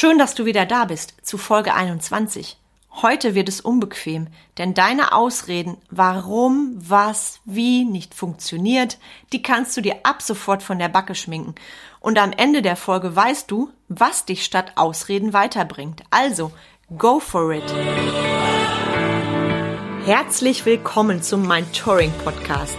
Schön, dass du wieder da bist zu Folge 21. Heute wird es unbequem, denn deine Ausreden, warum, was, wie nicht funktioniert, die kannst du dir ab sofort von der Backe schminken. Und am Ende der Folge weißt du, was dich statt Ausreden weiterbringt. Also, go for it! Herzlich willkommen zum Mind Touring Podcast,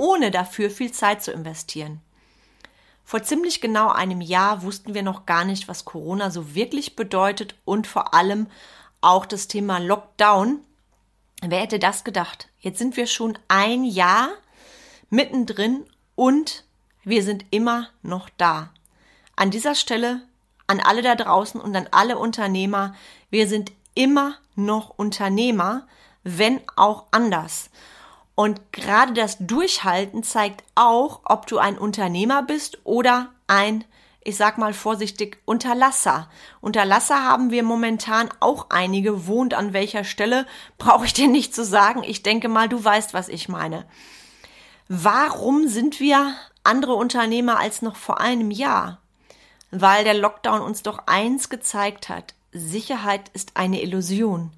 ohne dafür viel Zeit zu investieren. Vor ziemlich genau einem Jahr wussten wir noch gar nicht, was Corona so wirklich bedeutet und vor allem auch das Thema Lockdown. Wer hätte das gedacht? Jetzt sind wir schon ein Jahr mittendrin und wir sind immer noch da. An dieser Stelle an alle da draußen und an alle Unternehmer, wir sind immer noch Unternehmer, wenn auch anders. Und gerade das Durchhalten zeigt auch, ob du ein Unternehmer bist oder ein, ich sag mal vorsichtig, Unterlasser. Unterlasser haben wir momentan auch einige. Wohnt an welcher Stelle, brauche ich dir nicht zu sagen. Ich denke mal, du weißt, was ich meine. Warum sind wir andere Unternehmer als noch vor einem Jahr? Weil der Lockdown uns doch eins gezeigt hat. Sicherheit ist eine Illusion.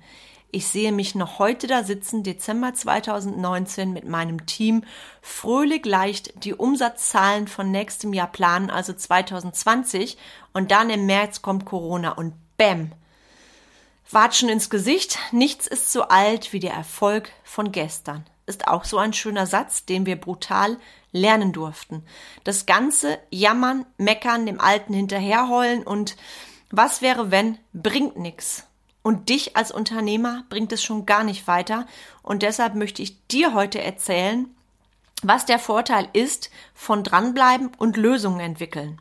Ich sehe mich noch heute da sitzen, Dezember 2019, mit meinem Team, fröhlich leicht die Umsatzzahlen von nächstem Jahr planen, also 2020, und dann im März kommt Corona und bäm. Watschen ins Gesicht, nichts ist so alt wie der Erfolg von gestern. Ist auch so ein schöner Satz, den wir brutal lernen durften. Das ganze Jammern, Meckern, dem Alten hinterherheulen und was wäre wenn, bringt nix. Und dich als Unternehmer bringt es schon gar nicht weiter. Und deshalb möchte ich dir heute erzählen, was der Vorteil ist von dranbleiben und Lösungen entwickeln.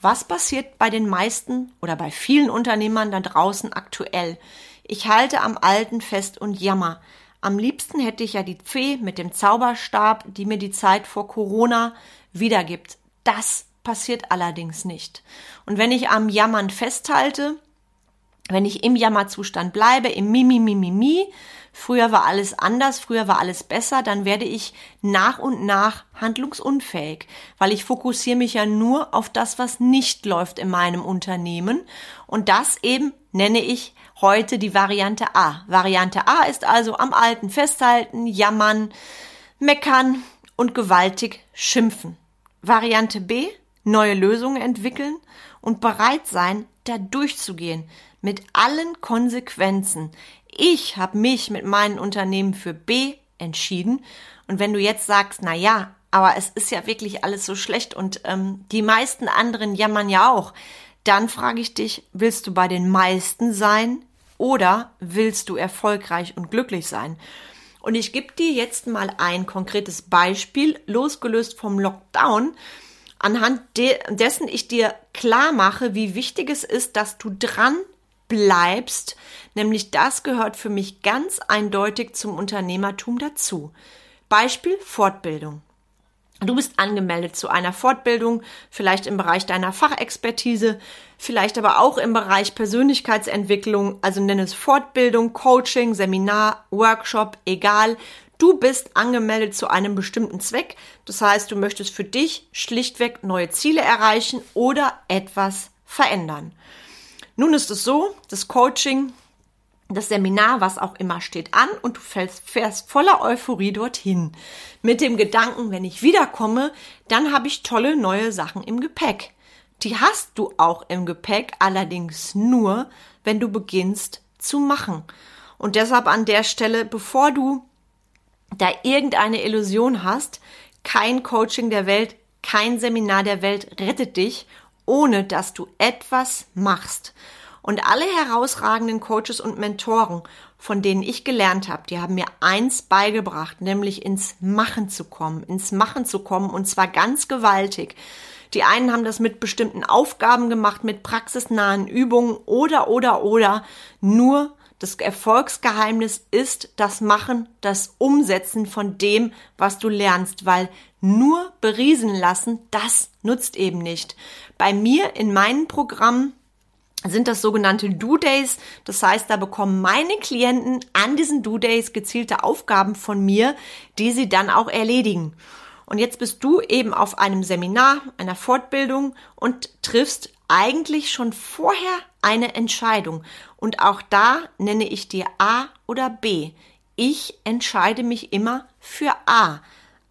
Was passiert bei den meisten oder bei vielen Unternehmern da draußen aktuell? Ich halte am Alten fest und jammer. Am liebsten hätte ich ja die Fee mit dem Zauberstab, die mir die Zeit vor Corona wiedergibt. Das passiert allerdings nicht. Und wenn ich am Jammern festhalte, wenn ich im Jammerzustand bleibe, im Mimi, Mimi, Mi, früher war alles anders, früher war alles besser, dann werde ich nach und nach handlungsunfähig, weil ich fokussiere mich ja nur auf das, was nicht läuft in meinem Unternehmen. Und das eben nenne ich heute die Variante A. Variante A ist also am Alten festhalten, jammern, meckern und gewaltig schimpfen. Variante B, neue Lösungen entwickeln und bereit sein, da durchzugehen mit allen Konsequenzen. Ich habe mich mit meinem Unternehmen für B entschieden. Und wenn du jetzt sagst, na ja, aber es ist ja wirklich alles so schlecht und ähm, die meisten anderen jammern ja auch, dann frage ich dich, willst du bei den meisten sein oder willst du erfolgreich und glücklich sein? Und ich gebe dir jetzt mal ein konkretes Beispiel, losgelöst vom Lockdown, anhand de dessen ich dir klar mache, wie wichtig es ist, dass du dran bleibst, nämlich das gehört für mich ganz eindeutig zum Unternehmertum dazu. Beispiel Fortbildung. Du bist angemeldet zu einer Fortbildung, vielleicht im Bereich deiner Fachexpertise, vielleicht aber auch im Bereich Persönlichkeitsentwicklung, also nenne es Fortbildung, Coaching, Seminar, Workshop, egal. Du bist angemeldet zu einem bestimmten Zweck. Das heißt, du möchtest für dich schlichtweg neue Ziele erreichen oder etwas verändern. Nun ist es so, das Coaching, das Seminar, was auch immer steht an und du fällst, fährst voller Euphorie dorthin. Mit dem Gedanken, wenn ich wiederkomme, dann habe ich tolle neue Sachen im Gepäck. Die hast du auch im Gepäck, allerdings nur, wenn du beginnst zu machen. Und deshalb an der Stelle, bevor du da irgendeine Illusion hast, kein Coaching der Welt, kein Seminar der Welt rettet dich ohne dass du etwas machst. Und alle herausragenden Coaches und Mentoren, von denen ich gelernt habe, die haben mir eins beigebracht, nämlich ins Machen zu kommen, ins Machen zu kommen und zwar ganz gewaltig. Die einen haben das mit bestimmten Aufgaben gemacht, mit praxisnahen Übungen oder, oder, oder. Nur das Erfolgsgeheimnis ist das Machen, das Umsetzen von dem, was du lernst, weil nur beriesen lassen, das nutzt eben nicht. Bei mir in meinen Programmen sind das sogenannte Do-Days. Das heißt, da bekommen meine Klienten an diesen Do-Days gezielte Aufgaben von mir, die sie dann auch erledigen. Und jetzt bist du eben auf einem Seminar, einer Fortbildung und triffst eigentlich schon vorher eine Entscheidung. Und auch da nenne ich dir A oder B. Ich entscheide mich immer für A.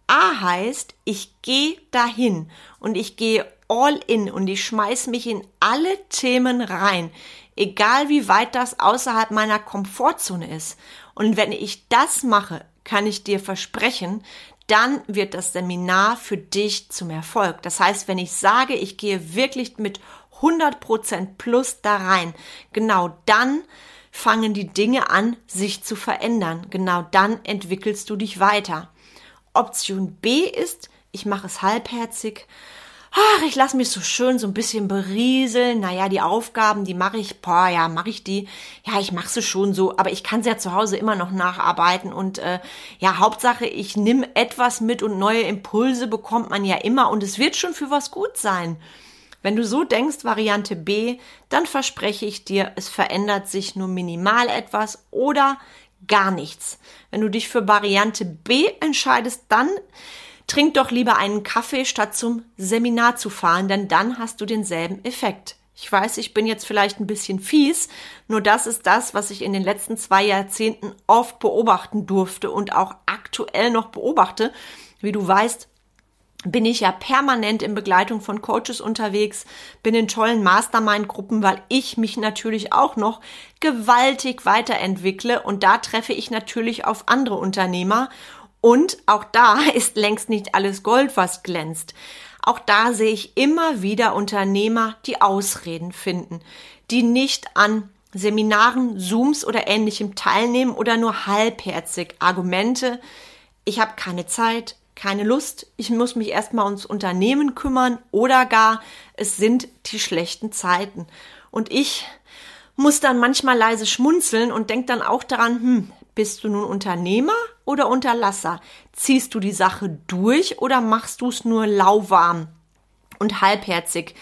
A heißt, ich gehe dahin und ich gehe all in und ich schmeiß mich in alle Themen rein, egal wie weit das außerhalb meiner Komfortzone ist. Und wenn ich das mache, kann ich dir versprechen, dann wird das Seminar für dich zum Erfolg. Das heißt, wenn ich sage, ich gehe wirklich mit 100% plus da rein, genau dann fangen die Dinge an, sich zu verändern. Genau dann entwickelst du dich weiter. Option B ist, ich mache es halbherzig. Ach, ich lasse mich so schön so ein bisschen berieseln. Naja, die Aufgaben, die mache ich, boah, ja, mache ich die. Ja, ich mache sie schon so, aber ich kann sie ja zu Hause immer noch nacharbeiten. Und äh, ja, Hauptsache, ich nehme etwas mit und neue Impulse bekommt man ja immer und es wird schon für was gut sein. Wenn du so denkst, Variante B, dann verspreche ich dir, es verändert sich nur minimal etwas oder gar nichts. Wenn du dich für Variante B entscheidest, dann trink doch lieber einen Kaffee, statt zum Seminar zu fahren, denn dann hast du denselben Effekt. Ich weiß, ich bin jetzt vielleicht ein bisschen fies, nur das ist das, was ich in den letzten zwei Jahrzehnten oft beobachten durfte und auch aktuell noch beobachte. Wie du weißt, bin ich ja permanent in Begleitung von Coaches unterwegs, bin in tollen Mastermind-Gruppen, weil ich mich natürlich auch noch gewaltig weiterentwickle und da treffe ich natürlich auf andere Unternehmer und auch da ist längst nicht alles Gold, was glänzt. Auch da sehe ich immer wieder Unternehmer, die Ausreden finden, die nicht an Seminaren, Zooms oder ähnlichem teilnehmen oder nur halbherzig Argumente, ich habe keine Zeit, keine Lust, ich muss mich erstmal ums Unternehmen kümmern oder gar es sind die schlechten Zeiten. Und ich muss dann manchmal leise schmunzeln und denk dann auch daran, hm, bist du nun Unternehmer oder Unterlasser? Ziehst du die Sache durch oder machst du es nur lauwarm und halbherzig?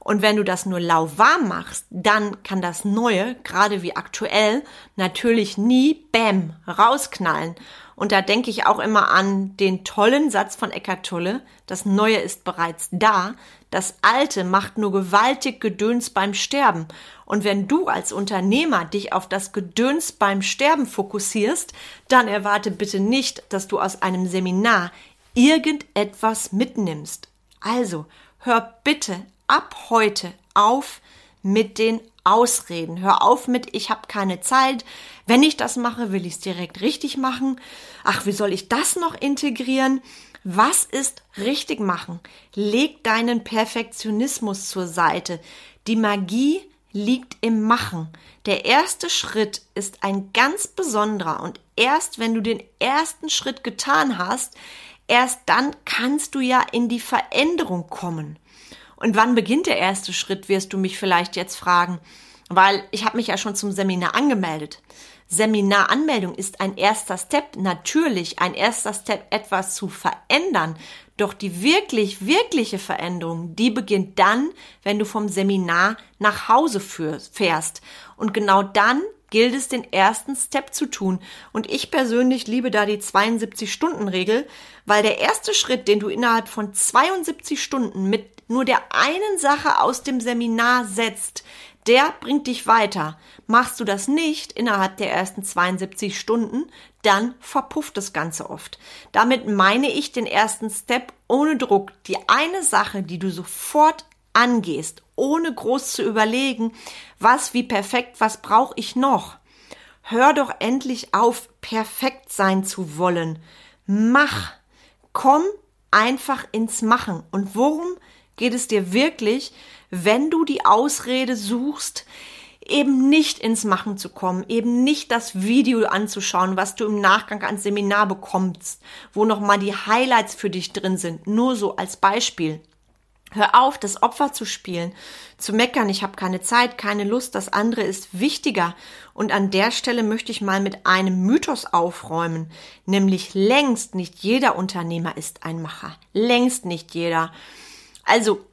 Und wenn du das nur lauwarm machst, dann kann das Neue, gerade wie aktuell, natürlich nie Bäm rausknallen. Und da denke ich auch immer an den tollen Satz von Eckart Tolle, das Neue ist bereits da, das Alte macht nur gewaltig Gedöns beim Sterben. Und wenn du als Unternehmer dich auf das Gedöns beim Sterben fokussierst, dann erwarte bitte nicht, dass du aus einem Seminar irgendetwas mitnimmst. Also, hör bitte ab heute auf mit den Ausreden. Hör auf mit, ich habe keine Zeit. Wenn ich das mache, will ich es direkt richtig machen. Ach, wie soll ich das noch integrieren? Was ist richtig machen? Leg deinen Perfektionismus zur Seite. Die Magie liegt im Machen. Der erste Schritt ist ein ganz besonderer und erst wenn du den ersten Schritt getan hast, erst dann kannst du ja in die Veränderung kommen. Und wann beginnt der erste Schritt, wirst du mich vielleicht jetzt fragen, weil ich habe mich ja schon zum Seminar angemeldet. Seminaranmeldung ist ein erster Step, natürlich ein erster Step, etwas zu verändern. Doch die wirklich, wirkliche Veränderung, die beginnt dann, wenn du vom Seminar nach Hause fährst. Und genau dann gilt es, den ersten Step zu tun. Und ich persönlich liebe da die 72-Stunden-Regel, weil der erste Schritt, den du innerhalb von 72 Stunden mit nur der einen Sache aus dem Seminar setzt, der bringt dich weiter. Machst du das nicht innerhalb der ersten 72 Stunden, dann verpufft das Ganze oft. Damit meine ich den ersten Step ohne Druck. Die eine Sache, die du sofort angehst, ohne groß zu überlegen, was wie perfekt, was brauche ich noch. Hör doch endlich auf, perfekt sein zu wollen. Mach. Komm einfach ins Machen. Und worum geht es dir wirklich, wenn du die Ausrede suchst, eben nicht ins Machen zu kommen, eben nicht das Video anzuschauen, was du im Nachgang ans Seminar bekommst, wo nochmal die Highlights für dich drin sind, nur so als Beispiel. Hör auf, das Opfer zu spielen, zu meckern, ich habe keine Zeit, keine Lust, das andere ist wichtiger. Und an der Stelle möchte ich mal mit einem Mythos aufräumen, nämlich längst nicht jeder Unternehmer ist ein Macher. Längst nicht jeder. Also,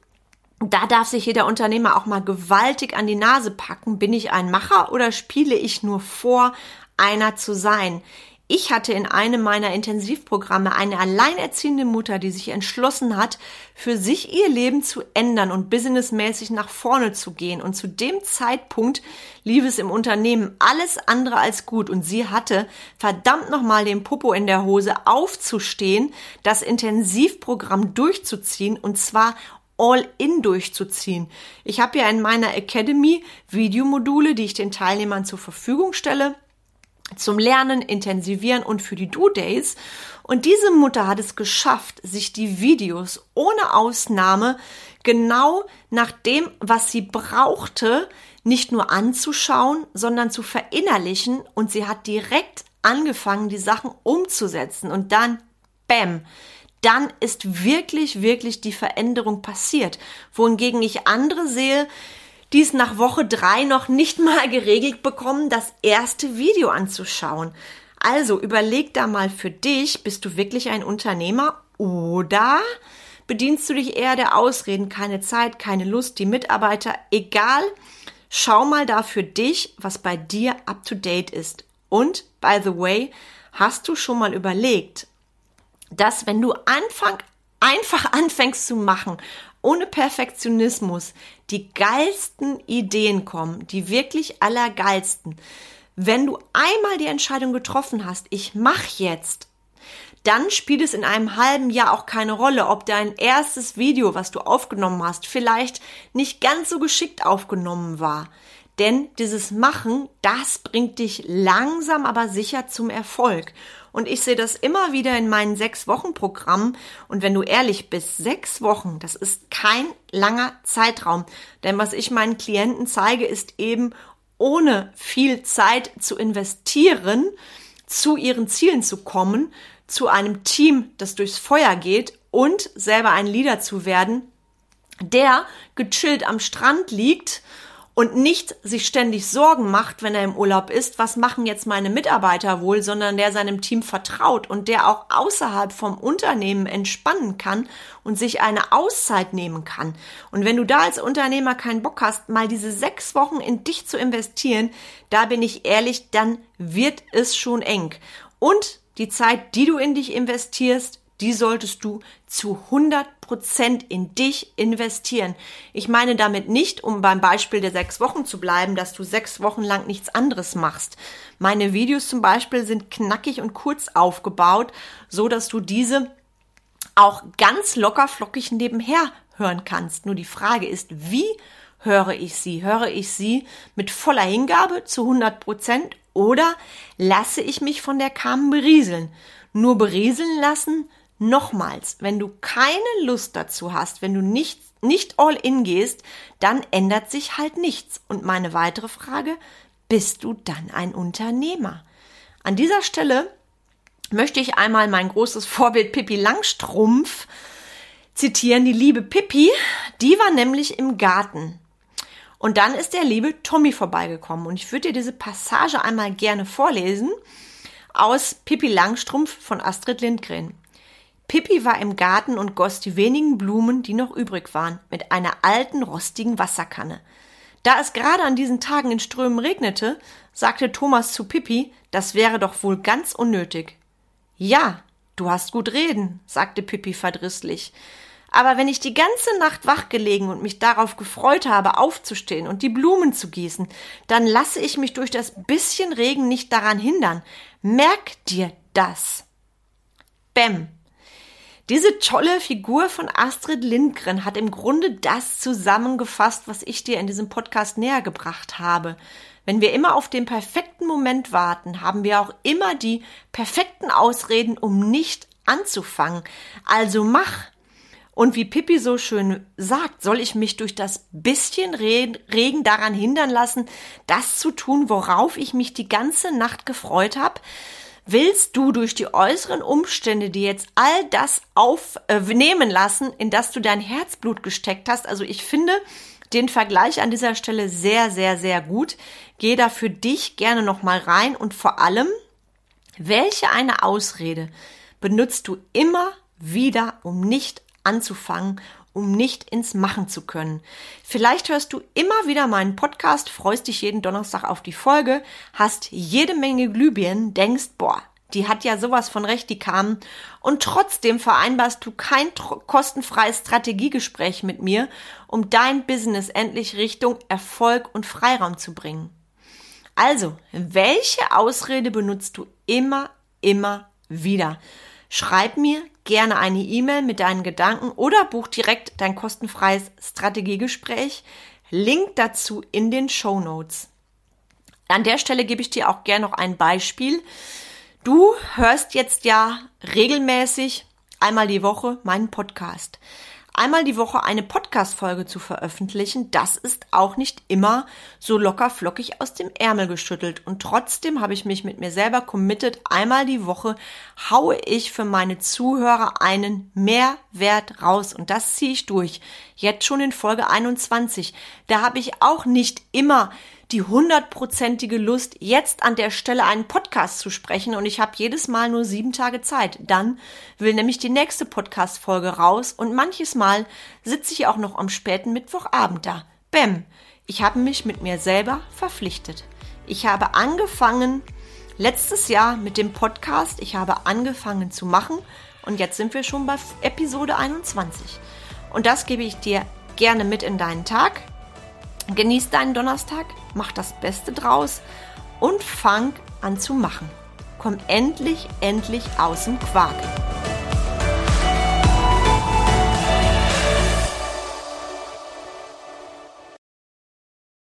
da darf sich jeder Unternehmer auch mal gewaltig an die Nase packen. Bin ich ein Macher oder spiele ich nur vor, einer zu sein? Ich hatte in einem meiner Intensivprogramme eine alleinerziehende Mutter, die sich entschlossen hat, für sich ihr Leben zu ändern und businessmäßig nach vorne zu gehen. Und zu dem Zeitpunkt lief es im Unternehmen alles andere als gut. Und sie hatte verdammt nochmal den Popo in der Hose aufzustehen, das Intensivprogramm durchzuziehen und zwar All-in durchzuziehen. Ich habe ja in meiner Academy Videomodule, die ich den Teilnehmern zur Verfügung stelle zum Lernen, Intensivieren und für die Do-Days. Und diese Mutter hat es geschafft, sich die Videos ohne Ausnahme genau nach dem, was sie brauchte, nicht nur anzuschauen, sondern zu verinnerlichen. Und sie hat direkt angefangen, die Sachen umzusetzen. Und dann, bam, dann ist wirklich, wirklich die Veränderung passiert. Wohingegen ich andere sehe, dies nach Woche drei noch nicht mal geregelt bekommen, das erste Video anzuschauen. Also überleg da mal für dich, bist du wirklich ein Unternehmer oder bedienst du dich eher der Ausreden, keine Zeit, keine Lust, die Mitarbeiter, egal. Schau mal da für dich, was bei dir up to date ist. Und, by the way, hast du schon mal überlegt, dass wenn du Anfang, einfach anfängst zu machen ohne Perfektionismus die geilsten Ideen kommen, die wirklich allergeilsten. Wenn du einmal die Entscheidung getroffen hast, ich mache jetzt, dann spielt es in einem halben Jahr auch keine Rolle, ob dein erstes Video, was du aufgenommen hast, vielleicht nicht ganz so geschickt aufgenommen war. Denn dieses Machen, das bringt dich langsam aber sicher zum Erfolg. Und ich sehe das immer wieder in meinen sechs Wochen Programm. Und wenn du ehrlich bist, sechs Wochen, das ist kein langer Zeitraum. Denn was ich meinen Klienten zeige, ist eben ohne viel Zeit zu investieren, zu ihren Zielen zu kommen, zu einem Team, das durchs Feuer geht und selber ein Leader zu werden, der gechillt am Strand liegt und nicht sich ständig Sorgen macht, wenn er im Urlaub ist, was machen jetzt meine Mitarbeiter wohl, sondern der seinem Team vertraut und der auch außerhalb vom Unternehmen entspannen kann und sich eine Auszeit nehmen kann. Und wenn du da als Unternehmer keinen Bock hast, mal diese sechs Wochen in dich zu investieren, da bin ich ehrlich, dann wird es schon eng. Und die Zeit, die du in dich investierst, die solltest du zu 100 Prozent in dich investieren. Ich meine damit nicht, um beim Beispiel der sechs Wochen zu bleiben, dass du sechs Wochen lang nichts anderes machst. Meine Videos zum Beispiel sind knackig und kurz aufgebaut, so dass du diese auch ganz locker flockig nebenher hören kannst. Nur die Frage ist, wie höre ich sie? Höre ich sie mit voller Hingabe zu 100 Prozent oder lasse ich mich von der Kam berieseln? Nur berieseln lassen Nochmals, wenn du keine Lust dazu hast, wenn du nicht, nicht all in gehst, dann ändert sich halt nichts. Und meine weitere Frage, bist du dann ein Unternehmer? An dieser Stelle möchte ich einmal mein großes Vorbild Pippi Langstrumpf zitieren. Die liebe Pippi, die war nämlich im Garten. Und dann ist der liebe Tommy vorbeigekommen. Und ich würde dir diese Passage einmal gerne vorlesen aus Pippi Langstrumpf von Astrid Lindgren. Pippi war im Garten und goss die wenigen Blumen, die noch übrig waren, mit einer alten, rostigen Wasserkanne. Da es gerade an diesen Tagen in Strömen regnete, sagte Thomas zu Pippi, das wäre doch wohl ganz unnötig. Ja, du hast gut reden, sagte Pippi verdrisslich. Aber wenn ich die ganze Nacht wach gelegen und mich darauf gefreut habe, aufzustehen und die Blumen zu gießen, dann lasse ich mich durch das bisschen Regen nicht daran hindern. Merk dir das. Bäm, diese tolle Figur von Astrid Lindgren hat im Grunde das zusammengefasst, was ich dir in diesem Podcast näher gebracht habe. Wenn wir immer auf den perfekten Moment warten, haben wir auch immer die perfekten Ausreden, um nicht anzufangen. Also mach. Und wie Pippi so schön sagt, soll ich mich durch das bisschen Regen daran hindern lassen, das zu tun, worauf ich mich die ganze Nacht gefreut habe? Willst du durch die äußeren Umstände dir jetzt all das aufnehmen äh, lassen, in das du dein Herzblut gesteckt hast? Also ich finde den Vergleich an dieser Stelle sehr, sehr, sehr gut. Geh da für dich gerne nochmal rein und vor allem, welche eine Ausrede benutzt du immer wieder, um nicht anzufangen, um nicht ins Machen zu können. Vielleicht hörst du immer wieder meinen Podcast, freust dich jeden Donnerstag auf die Folge, hast jede Menge Glühbirnen, denkst, boah, die hat ja sowas von recht, die kamen. Und trotzdem vereinbarst du kein kostenfreies Strategiegespräch mit mir, um dein Business endlich Richtung Erfolg und Freiraum zu bringen. Also, welche Ausrede benutzt du immer, immer wieder? Schreib mir gerne eine E-Mail mit deinen Gedanken oder buch direkt dein kostenfreies Strategiegespräch. Link dazu in den Show Notes. An der Stelle gebe ich dir auch gerne noch ein Beispiel. Du hörst jetzt ja regelmäßig einmal die Woche meinen Podcast einmal die Woche eine Podcast-Folge zu veröffentlichen, das ist auch nicht immer so locker flockig aus dem Ärmel geschüttelt. Und trotzdem habe ich mich mit mir selber committed, einmal die Woche haue ich für meine Zuhörer einen Mehrwert raus. Und das ziehe ich durch. Jetzt schon in Folge 21. Da habe ich auch nicht immer die hundertprozentige Lust, jetzt an der Stelle einen Podcast zu sprechen und ich habe jedes Mal nur sieben Tage Zeit. Dann will nämlich die nächste Podcast-Folge raus und manches Mal sitze ich auch noch am späten Mittwochabend da. Bäm, ich habe mich mit mir selber verpflichtet. Ich habe angefangen letztes Jahr mit dem Podcast, ich habe angefangen zu machen und jetzt sind wir schon bei Episode 21. Und das gebe ich dir gerne mit in deinen Tag. Genieß deinen Donnerstag, mach das Beste draus und fang an zu machen. Komm endlich, endlich aus dem Quark.